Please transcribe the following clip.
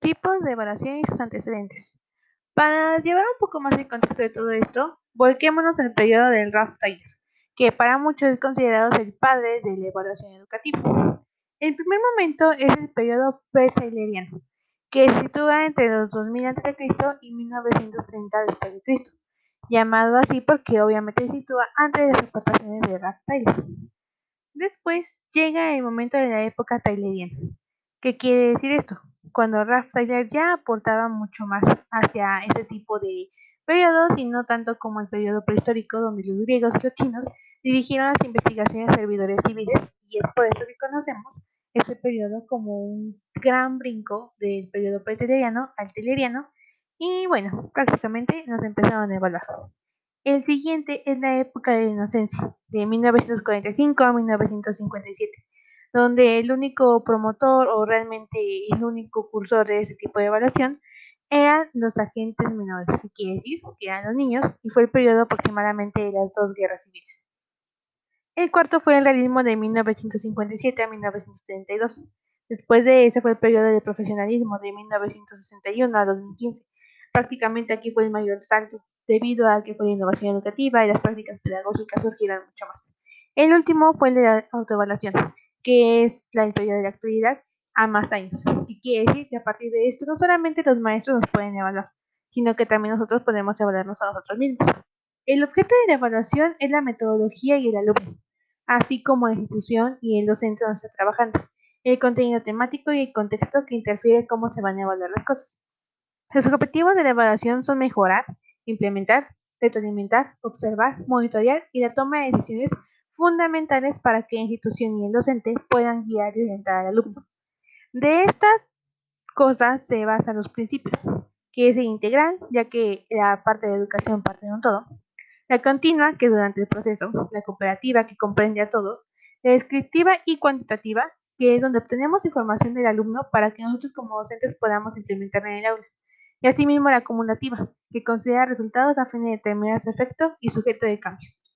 Tipos de evaluación y sus antecedentes. Para llevar un poco más el contexto de todo esto, volquémonos al periodo del Ralph que para muchos es considerado el padre de la evaluación educativa. El primer momento es el periodo pre-tayloriano, que se sitúa entre los 2000 a.C. y 1930 d.C., llamado así porque obviamente se sitúa antes de las aportaciones de Ralph. Después llega el momento de la época tayloriana. ¿Qué quiere decir esto? Cuando Ralph Taylor ya aportaba mucho más hacia ese tipo de periodos y no tanto como el periodo prehistórico donde los griegos y los chinos dirigieron las investigaciones a servidores civiles y es por eso que conocemos este periodo como un gran brinco del periodo preteriano al teleriano y bueno, prácticamente nos empezaron a evaluar. El siguiente es la época de inocencia, de 1945 a 1957, donde el único promotor o realmente el único cursor de ese tipo de evaluación eran los agentes menores, que quiere decir que eran los niños, y fue el periodo aproximadamente de las dos guerras civiles. El cuarto fue el realismo de 1957 a 1932. Después de ese fue el periodo de profesionalismo de 1961 a 2015. Prácticamente aquí fue el mayor salto, debido a que fue la innovación educativa y las prácticas pedagógicas surgieron mucho más. El último fue el de la autoevaluación, que es la periodo de la actualidad a más años. Y quiere decir que a partir de esto no solamente los maestros nos pueden evaluar, sino que también nosotros podemos evaluarnos a nosotros mismos. El objeto de la evaluación es la metodología y el alumno así como la institución y el docente donde está trabajando, el contenido temático y el contexto que interfiere cómo se van a evaluar las cosas. Los objetivos de la evaluación son mejorar, implementar, retroalimentar, observar, monitorear y la toma de decisiones fundamentales para que la institución y el docente puedan guiar y orientar al alumno. De estas cosas se basan los principios, que es el integral, ya que la parte de educación parte de un todo, la continua, que durante el proceso, la cooperativa, que comprende a todos, la descriptiva y cuantitativa, que es donde obtenemos información del alumno para que nosotros como docentes podamos implementarla en el aula. Y asimismo la acumulativa, que considera resultados a fin de determinar su efecto y sujeto de cambios.